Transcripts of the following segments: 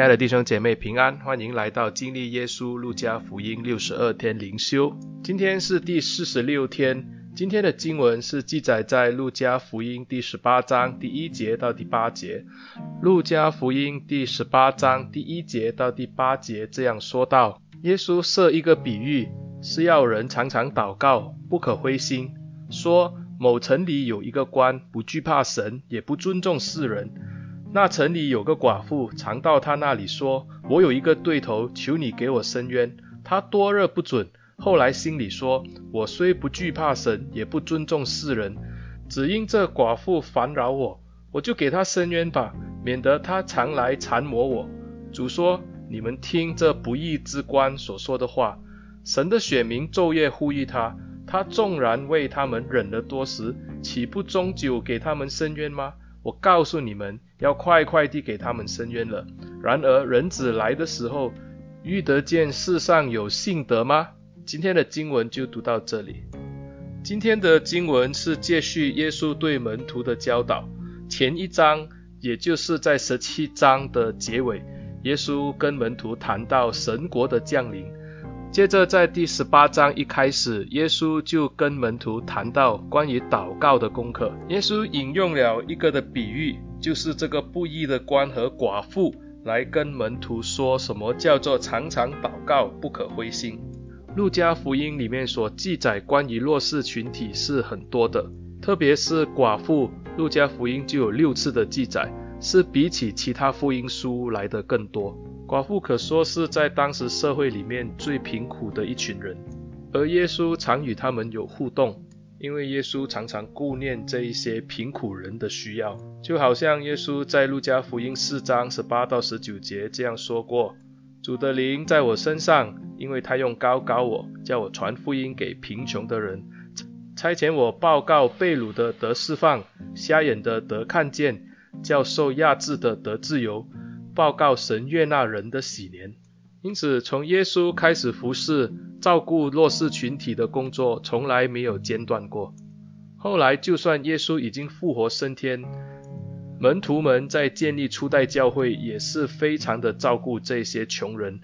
亲爱的弟兄姐妹平安，欢迎来到经历耶稣路加福音六十二天灵修。今天是第四十六天，今天的经文是记载在路加福音第十八章第一节到第八节。路加福音第十八章第一节到第八节这样说道：耶稣设一个比喻，是要人常常祷告，不可灰心，说某城里有一个官，不惧怕神，也不尊重世人。那城里有个寡妇，常到他那里说：“我有一个对头，求你给我伸冤。”他多日不准，后来心里说：“我虽不惧怕神，也不尊重世人，只因这寡妇烦扰我，我就给他伸冤吧，免得他常来缠磨我。”主说：“你们听这不义之官所说的话。神的选民昼夜呼吁他，他纵然为他们忍了多时，岂不终久给他们伸冤吗？”我告诉你们，要快快地给他们伸冤了。然而人子来的时候，遇得见世上有信德吗？今天的经文就读到这里。今天的经文是借续耶稣对门徒的教导。前一章，也就是在十七章的结尾，耶稣跟门徒谈到神国的降临。接着在第十八章一开始，耶稣就跟门徒谈到关于祷告的功课。耶稣引用了一个的比喻，就是这个布衣的官和寡妇，来跟门徒说什么叫做常常祷告，不可灰心。路加福音里面所记载关于弱势群体是很多的，特别是寡妇，路加福音就有六次的记载，是比起其他福音书来的更多。寡妇可说是在当时社会里面最贫苦的一群人，而耶稣常与他们有互动，因为耶稣常常顾念这一些贫苦人的需要，就好像耶稣在路加福音四章十八到十九节这样说过：“主的灵在我身上，因为他用膏膏我，叫我传福音给贫穷的人，差遣我报告被掳的得释放，瞎眼的得看见，叫受压制的得自由。”报告神悦纳人的喜年，因此从耶稣开始服侍、照顾弱势群体的工作，从来没有间断过。后来，就算耶稣已经复活升天，门徒们在建立初代教会，也是非常的照顾这些穷人。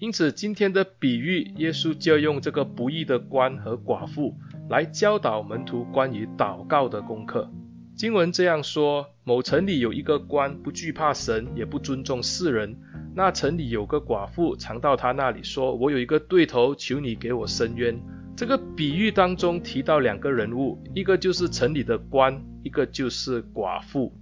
因此，今天的比喻，耶稣就用这个不义的官和寡妇来教导门徒关于祷告的功课。经文这样说：某城里有一个官，不惧怕神，也不尊重世人。那城里有个寡妇，常到他那里说：“我有一个对头，求你给我伸冤。”这个比喻当中提到两个人物，一个就是城里的官，一个就是寡妇。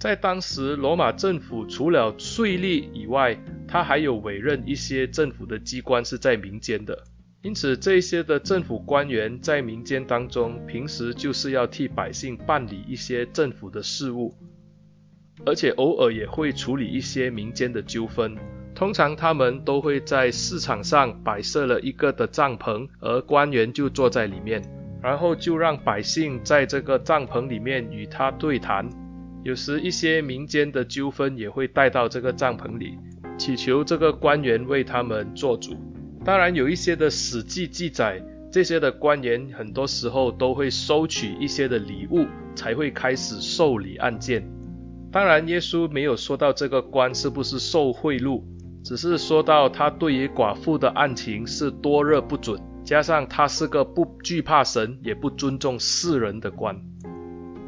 在当时，罗马政府除了税吏以外，他还有委任一些政府的机关是在民间的。因此，这些的政府官员在民间当中，平时就是要替百姓办理一些政府的事务，而且偶尔也会处理一些民间的纠纷。通常他们都会在市场上摆设了一个的帐篷，而官员就坐在里面，然后就让百姓在这个帐篷里面与他对谈。有时一些民间的纠纷也会带到这个帐篷里，祈求这个官员为他们做主。当然，有一些的史记记载，这些的官员很多时候都会收取一些的礼物，才会开始受理案件。当然，耶稣没有说到这个官是不是受贿赂，只是说到他对于寡妇的案情是多热不准，加上他是个不惧怕神也不尊重世人的官。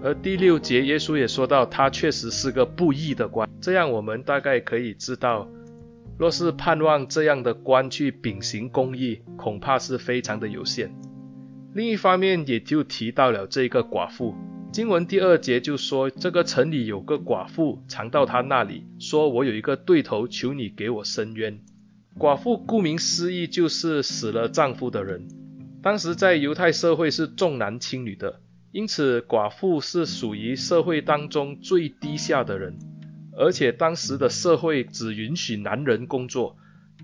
而第六节，耶稣也说到他确实是个不义的官，这样我们大概可以知道。若是盼望这样的官去秉行公义，恐怕是非常的有限。另一方面，也就提到了这个寡妇。经文第二节就说，这个城里有个寡妇，常到他那里，说：“我有一个对头，求你给我伸冤。”寡妇顾名思义就是死了丈夫的人。当时在犹太社会是重男轻女的，因此寡妇是属于社会当中最低下的人。而且当时的社会只允许男人工作，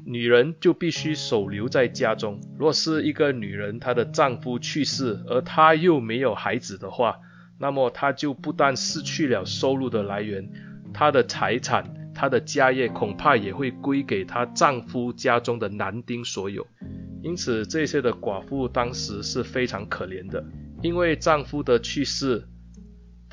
女人就必须守留在家中。若是一个女人她的丈夫去世，而她又没有孩子的话，那么她就不但失去了收入的来源，她的财产、她的家业恐怕也会归给她丈夫家中的男丁所有。因此，这些的寡妇当时是非常可怜的，因为丈夫的去世。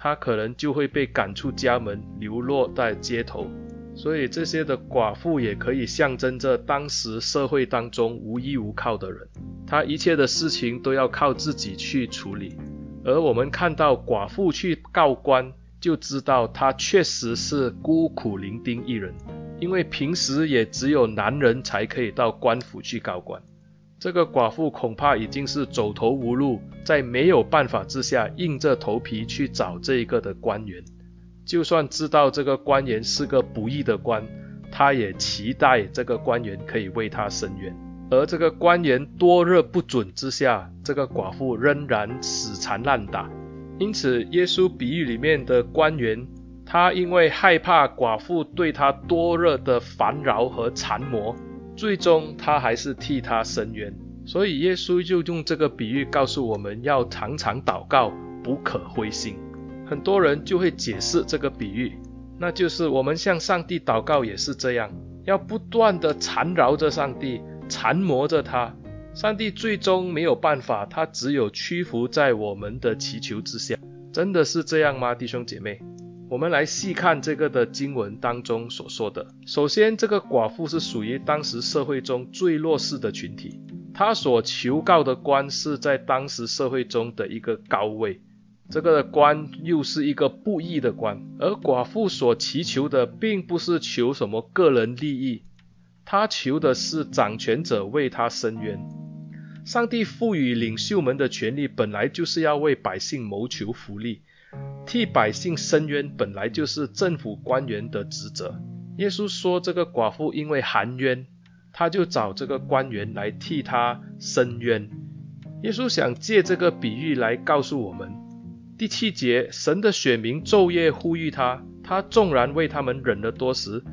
她可能就会被赶出家门，流落在街头。所以这些的寡妇也可以象征着当时社会当中无依无靠的人，她一切的事情都要靠自己去处理。而我们看到寡妇去告官，就知道她确实是孤苦伶仃一人，因为平时也只有男人才可以到官府去告官。这个寡妇恐怕已经是走投无路，在没有办法之下，硬着头皮去找这一个的官员。就算知道这个官员是个不义的官，他也期待这个官员可以为他伸冤。而这个官员多日不准之下，这个寡妇仍然死缠烂打。因此，耶稣比喻里面的官员，他因为害怕寡妇对他多日的烦扰和缠磨。最终他还是替他伸冤，所以耶稣就用这个比喻告诉我们要常常祷告，不可灰心。很多人就会解释这个比喻，那就是我们向上帝祷告也是这样，要不断地缠绕着上帝，缠磨着他。上帝最终没有办法，他只有屈服在我们的祈求之下。真的是这样吗，弟兄姐妹？我们来细看这个的经文当中所说的。首先，这个寡妇是属于当时社会中最弱势的群体，她所求告的官是在当时社会中的一个高位，这个官又是一个不义的官。而寡妇所祈求的并不是求什么个人利益，她求的是掌权者为她伸冤。上帝赋予领袖们的权利本来就是要为百姓谋求福利。替百姓伸冤本来就是政府官员的职责。耶稣说，这个寡妇因为含冤，他就找这个官员来替他伸冤。耶稣想借这个比喻来告诉我们：第七节，神的选民昼夜呼吁他，他纵然为他们忍了多时，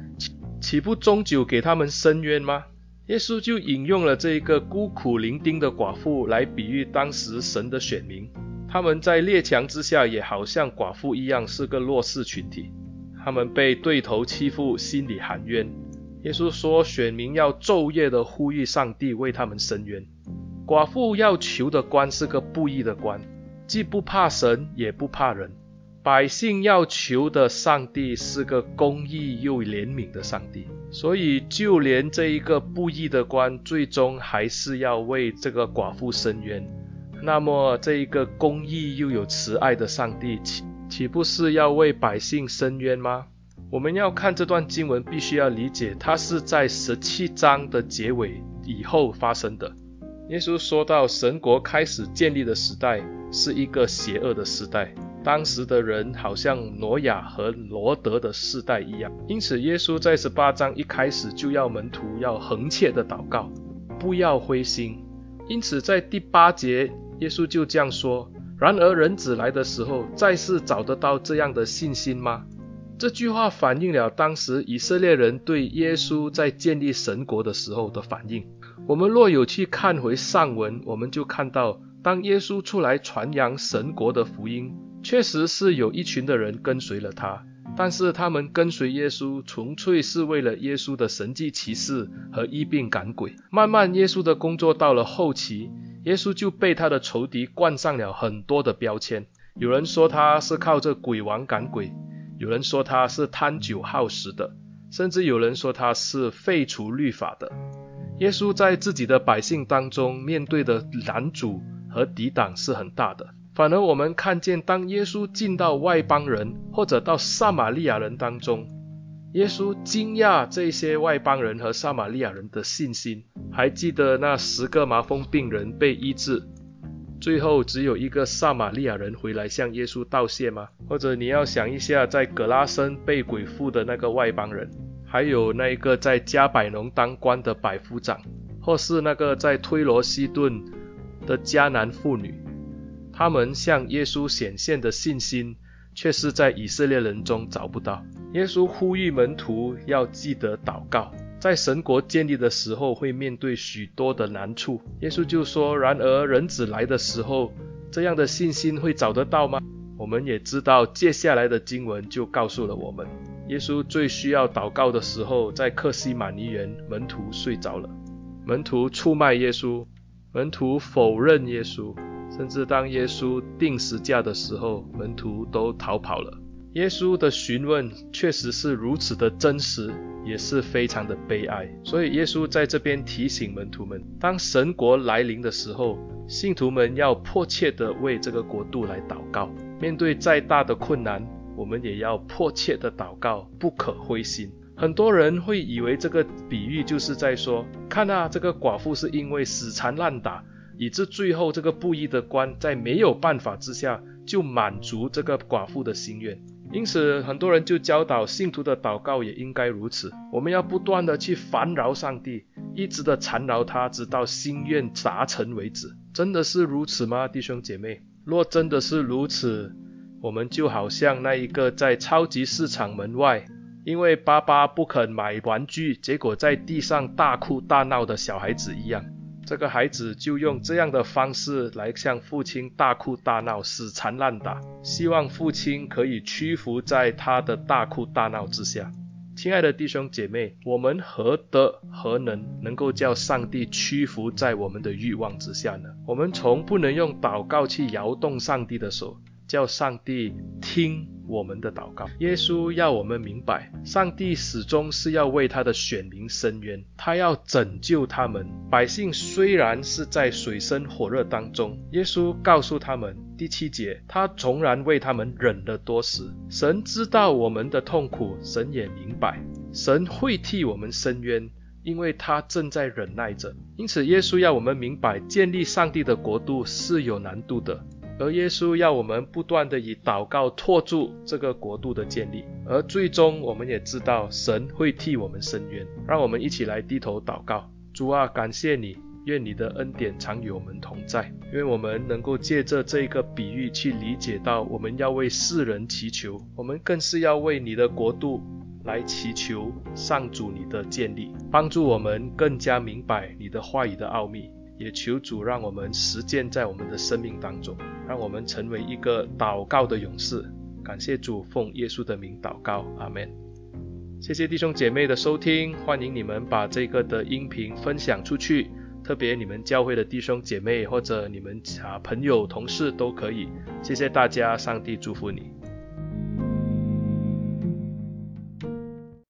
岂不终久给他们伸冤吗？耶稣就引用了这一个孤苦伶仃的寡妇来比喻当时神的选民。他们在列强之下，也好像寡妇一样，是个弱势群体。他们被对头欺负，心里含冤。耶稣说，选民要昼夜的呼吁上帝为他们伸冤。寡妇要求的官是个不义的官，既不怕神，也不怕人。百姓要求的上帝是个公义又怜悯的上帝，所以就连这一个不义的官，最终还是要为这个寡妇伸冤。那么，这一个公义又有慈爱的上帝，岂岂不是要为百姓伸冤吗？我们要看这段经文，必须要理解，它是在十七章的结尾以后发生的。耶稣说到，神国开始建立的时代是一个邪恶的时代，当时的人好像挪亚和罗得的世代一样。因此，耶稣在十八章一开始就要门徒要恒切的祷告，不要灰心。因此，在第八节。耶稣就这样说：“然而人子来的时候，再是找得到这样的信心吗？”这句话反映了当时以色列人对耶稣在建立神国的时候的反应。我们若有去看回上文，我们就看到，当耶稣出来传扬神国的福音，确实是有一群的人跟随了他。但是他们跟随耶稣，纯粹是为了耶稣的神迹奇事和医病赶鬼。慢慢，耶稣的工作到了后期，耶稣就被他的仇敌冠上了很多的标签。有人说他是靠着鬼王赶鬼，有人说他是贪酒好食的，甚至有人说他是废除律法的。耶稣在自己的百姓当中面对的拦阻和抵挡是很大的。反而我们看见，当耶稣进到外邦人或者到撒玛利亚人当中，耶稣惊讶这些外邦人和撒玛利亚人的信心。还记得那十个麻风病人被医治，最后只有一个撒玛利亚人回来向耶稣道谢吗？或者你要想一下，在葛拉森被鬼附的那个外邦人，还有那一个在加百农当官的百夫长，或是那个在推罗西顿的迦南妇女。他们向耶稣显现的信心，却是在以色列人中找不到。耶稣呼吁门徒要记得祷告，在神国建立的时候会面对许多的难处。耶稣就说：“然而人子来的时候，这样的信心会找得到吗？”我们也知道，接下来的经文就告诉了我们，耶稣最需要祷告的时候，在客西马尼园，门徒睡着了，门徒出卖耶稣，门徒否认耶稣。甚至当耶稣钉十架的时候，门徒都逃跑了。耶稣的询问确实是如此的真实，也是非常的悲哀。所以耶稣在这边提醒门徒们，当神国来临的时候，信徒们要迫切地为这个国度来祷告。面对再大的困难，我们也要迫切地祷告，不可灰心。很多人会以为这个比喻就是在说，看啊，这个寡妇是因为死缠烂打，以致最后这个布衣的官在没有办法之下，就满足这个寡妇的心愿。因此，很多人就教导信徒的祷告也应该如此。我们要不断的去烦扰上帝，一直的缠绕他，直到心愿达成为止。真的是如此吗，弟兄姐妹？若真的是如此，我们就好像那一个在超级市场门外，因为爸爸不肯买玩具，结果在地上大哭大闹的小孩子一样。这个孩子就用这样的方式来向父亲大哭大闹、死缠烂打，希望父亲可以屈服在他的大哭大闹之下。亲爱的弟兄姐妹，我们何德何能能够叫上帝屈服在我们的欲望之下呢？我们从不能用祷告去摇动上帝的手，叫上帝听我们的祷告。耶稣要我们明白，上帝始终是要为他的选民伸冤，他要拯救他们。百姓虽然是在水深火热当中，耶稣告诉他们，第七节，他纵然为他们忍了多时。神知道我们的痛苦，神也明白，神会替我们伸冤，因为他正在忍耐着。因此，耶稣要我们明白，建立上帝的国度是有难度的。而耶稣要我们不断地以祷告托住这个国度的建立，而最终我们也知道神会替我们伸冤。让我们一起来低头祷告。主啊，感谢你，愿你的恩典常与我们同在。愿我们能够借着这个比喻去理解到，我们要为世人祈求，我们更是要为你的国度来祈求上主你的建立，帮助我们更加明白你的话语的奥秘。也求主让我们实践在我们的生命当中，让我们成为一个祷告的勇士。感谢主，奉耶稣的名祷告，阿门。谢谢弟兄姐妹的收听，欢迎你们把这个的音频分享出去，特别你们教会的弟兄姐妹或者你们啊朋友同事都可以。谢谢大家，上帝祝福你。